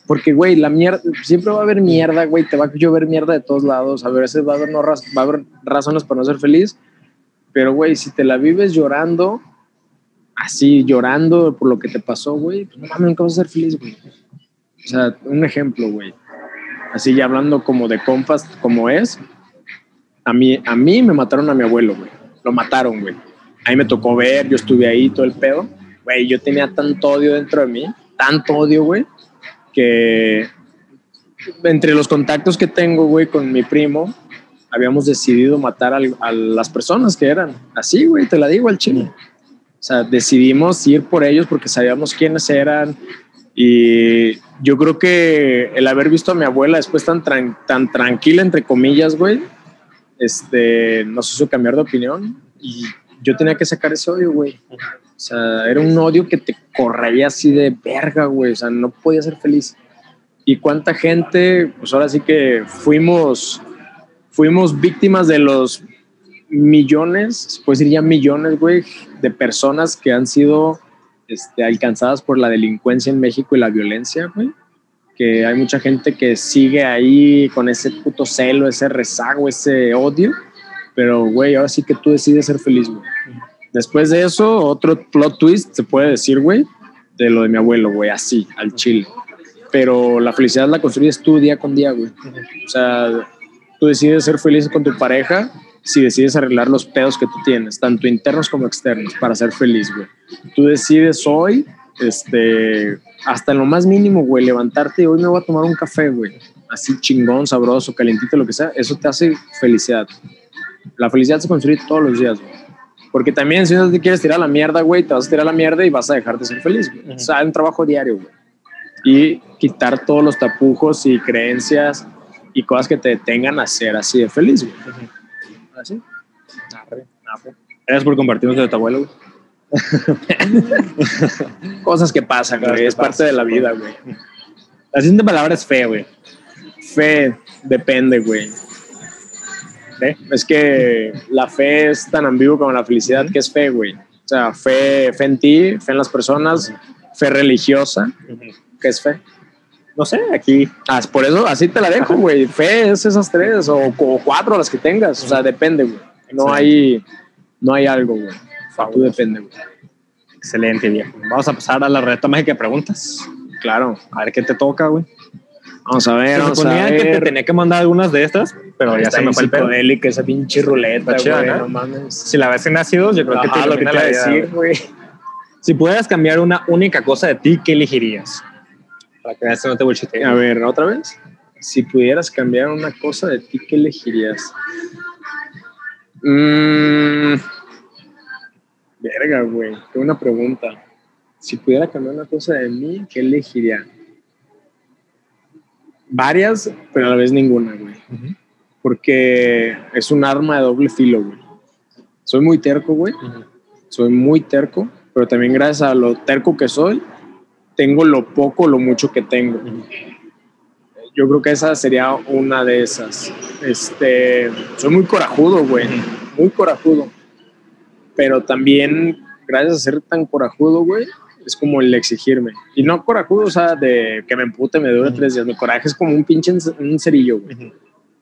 porque, güey, la mierda, siempre va a haber mierda, güey, te va a llover mierda de todos lados, a veces va a haber, no, va a haber razones para no ser feliz, pero, güey, si te la vives llorando, así, llorando por lo que te pasó, güey, pues no mames, nunca vas a ser feliz, güey. O sea, un ejemplo, güey. Así ya hablando como de compas, como es, a mí, a mí me mataron a mi abuelo, güey. Lo mataron, güey. Ahí me tocó ver, yo estuve ahí, todo el pedo. Güey, yo tenía tanto odio dentro de mí, tanto odio, güey, que entre los contactos que tengo, güey, con mi primo, habíamos decidido matar a, las personas que eran. Así, güey, te la digo al chile. O sea, decidimos ir por ellos porque sabíamos quiénes eran. Y yo creo que el haber visto a mi abuela después tan, tan tranquila, entre comillas, güey, este, nos hizo cambiar de opinión. Y yo tenía que sacar ese odio, güey. O sea, era un odio que te correría así de verga, güey. O sea, no podía ser feliz. Y cuánta gente, pues ahora sí que fuimos, fuimos víctimas de los millones, pues diría millones, güey, de personas que han sido este, alcanzadas por la delincuencia en México y la violencia, güey. Que hay mucha gente que sigue ahí con ese puto celo, ese rezago, ese odio. Pero, güey, ahora sí que tú decides ser feliz, güey. Después de eso, otro plot twist se puede decir, güey, de lo de mi abuelo, güey, así, al chile. Pero la felicidad la construyes tú día con día, güey. O sea, tú decides ser feliz con tu pareja si decides arreglar los pedos que tú tienes, tanto internos como externos, para ser feliz, güey. Tú decides hoy, este, hasta en lo más mínimo, güey, levantarte y hoy me voy a tomar un café, güey. Así chingón, sabroso, calientito, lo que sea. Eso te hace felicidad. La felicidad se construye todos los días, güey. Porque también si no te quieres tirar la mierda, güey, te vas a tirar la mierda y vas a dejar de ser feliz, güey. O sea, es un trabajo diario, güey. Y quitar todos los tapujos y creencias y cosas que te detengan a ser así de feliz, güey. Así. Gracias por compartirnos de tu abuelo, güey. <laughs> cosas que pasan, güey. Es parte de la vida, güey. La siguiente palabra es fe, güey. Fe, depende, güey. Es que la fe es tan ambiguo como la felicidad, que es fe, güey. O sea, fe, fe en ti, fe en las personas, fe religiosa, ¿qué es fe? No sé, aquí. Ah, por eso, así te la dejo, güey. Fe es esas tres o, cuatro las que tengas. O sea, depende, güey. No hay, no hay algo, güey. Tú depende, güey. Excelente, viejo. Vamos a pasar a la reta mágica de preguntas. Claro. A ver qué te toca, güey. Vamos a ver, vamos a ver. que te tenía que mandar algunas de estas, pero ya se me fue el pedo. que esa pinche ruleta, güey, no mames. Si la ves en ácidos, yo creo que te lo que te iba a decir, güey. Si pudieras cambiar una única cosa de ti, ¿qué elegirías? Para que esto no te bullshite. A ver, ¿otra vez? Si pudieras cambiar una cosa de ti, ¿qué elegirías? Mmm... Verga, güey. Qué una pregunta. Si pudiera cambiar una cosa de mí, ¿qué elegiría? varias, pero a la vez ninguna, güey. Porque es un arma de doble filo, güey. Soy muy terco, güey. Soy muy terco, pero también gracias a lo terco que soy, tengo lo poco, lo mucho que tengo. Yo creo que esa sería una de esas. Este, soy muy corajudo, güey. Muy corajudo. Pero también, gracias a ser tan corajudo, güey, es como el exigirme. Y no corajudo, o sea, de que me empute, me dure tres días. Mi coraje es como un pinche un cerillo, güey.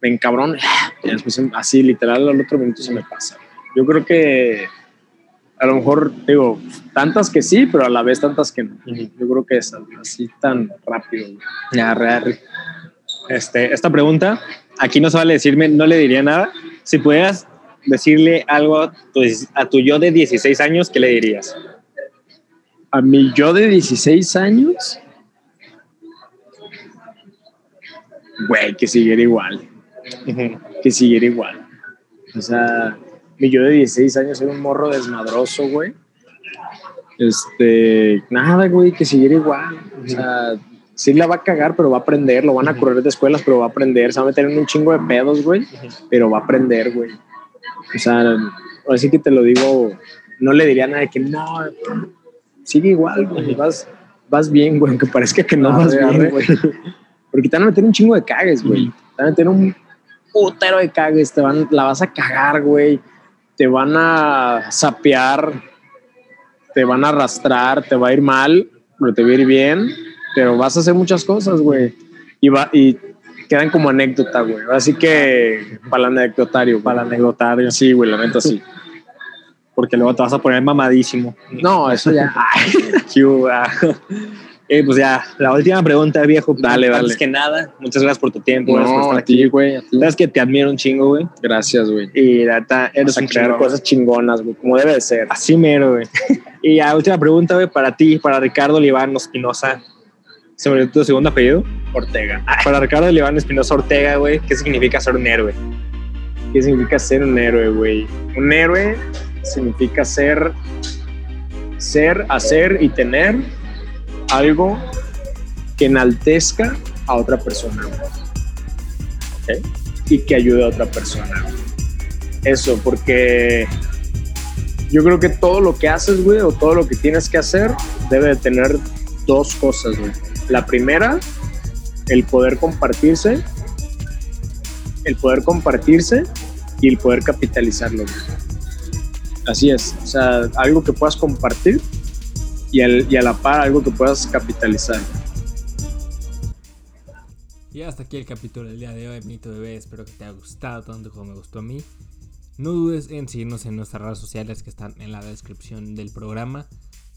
Me encabrón, y después así, literal, al otro minuto se me pasa. Yo creo que a lo mejor, digo, tantas que sí, pero a la vez tantas que no. Yo creo que es así tan rápido. Este, esta pregunta, aquí no se vale decirme, no le diría nada. Si pudieras decirle algo a tu, a tu yo de 16 años, ¿qué le dirías? a mi yo de 16 años, güey, que siguiera igual. Que siguiera igual. O sea, mi yo de 16 años era un morro desmadroso, güey. Este, nada, güey, que siguiera igual. O sea, sí la va a cagar, pero va a aprender. Lo van a correr de escuelas, pero va a aprender. Se va a meter en un chingo de pedos, güey, pero va a aprender, güey. O sea, así que te lo digo no le diría nada de que no, sigue igual, güey, vas, vas bien, güey, aunque parezca que no Arre, vas bien, güey. Porque te van a meter un chingo de cagues, güey. Te van a meter un putero de cagues, te van, la vas a cagar, güey. Te van a sapear, te van a arrastrar, te va a ir mal, pero te va a ir bien, pero vas a hacer muchas cosas, güey. Y, va, y quedan como anécdota, güey. Así que para el anecdotario, Para el anecdotario. Sí, güey, la neta sí. Porque luego te vas a poner mamadísimo. No, eso ya. <laughs> Ah. Eh, pues ya, la última pregunta, viejo. Dale, Antes dale. que nada, muchas gracias por tu tiempo. gracias por No, estar a ti, güey. Sabes que te admiro un chingo, güey. Gracias, güey. Y la neta, eres un crear cosas chingonas, güey, como debe de ser. Así mero, güey. <laughs> y la última pregunta, güey, para ti, para Ricardo Libán Espinosa. ¿Se me olvidó tu segundo apellido? Ortega. Para Ricardo Libán Espinosa Ortega, güey, ¿qué significa ser un héroe? ¿Qué significa ser un héroe, güey? Un héroe significa ser, ser, hacer y tener algo que enaltezca a otra persona. Y que ayude a otra persona. Eso, porque yo creo que todo lo que haces, güey, o todo lo que tienes que hacer, debe de tener dos cosas, güey. La primera, el poder compartirse, el poder compartirse y el poder capitalizarlo. güey. Así es, o sea, algo que puedas compartir y, al- y a la par algo que puedas capitalizar. Y hasta aquí el capítulo del día de hoy, Mito Bebé. Espero que te haya gustado tanto como me gustó a mí. No dudes en seguirnos en nuestras redes sociales que están en la descripción del programa.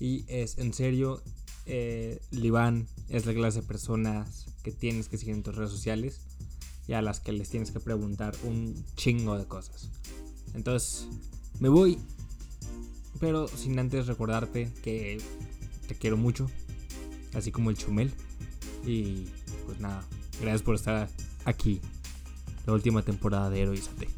Y es en serio, eh, Libán es la clase de personas que tienes que seguir en tus redes sociales y a las que les tienes que preguntar un chingo de cosas. Entonces, me voy, pero sin antes recordarte que te quiero mucho, así como el chumel. Y pues nada, gracias por estar aquí. La última temporada de Heroízate.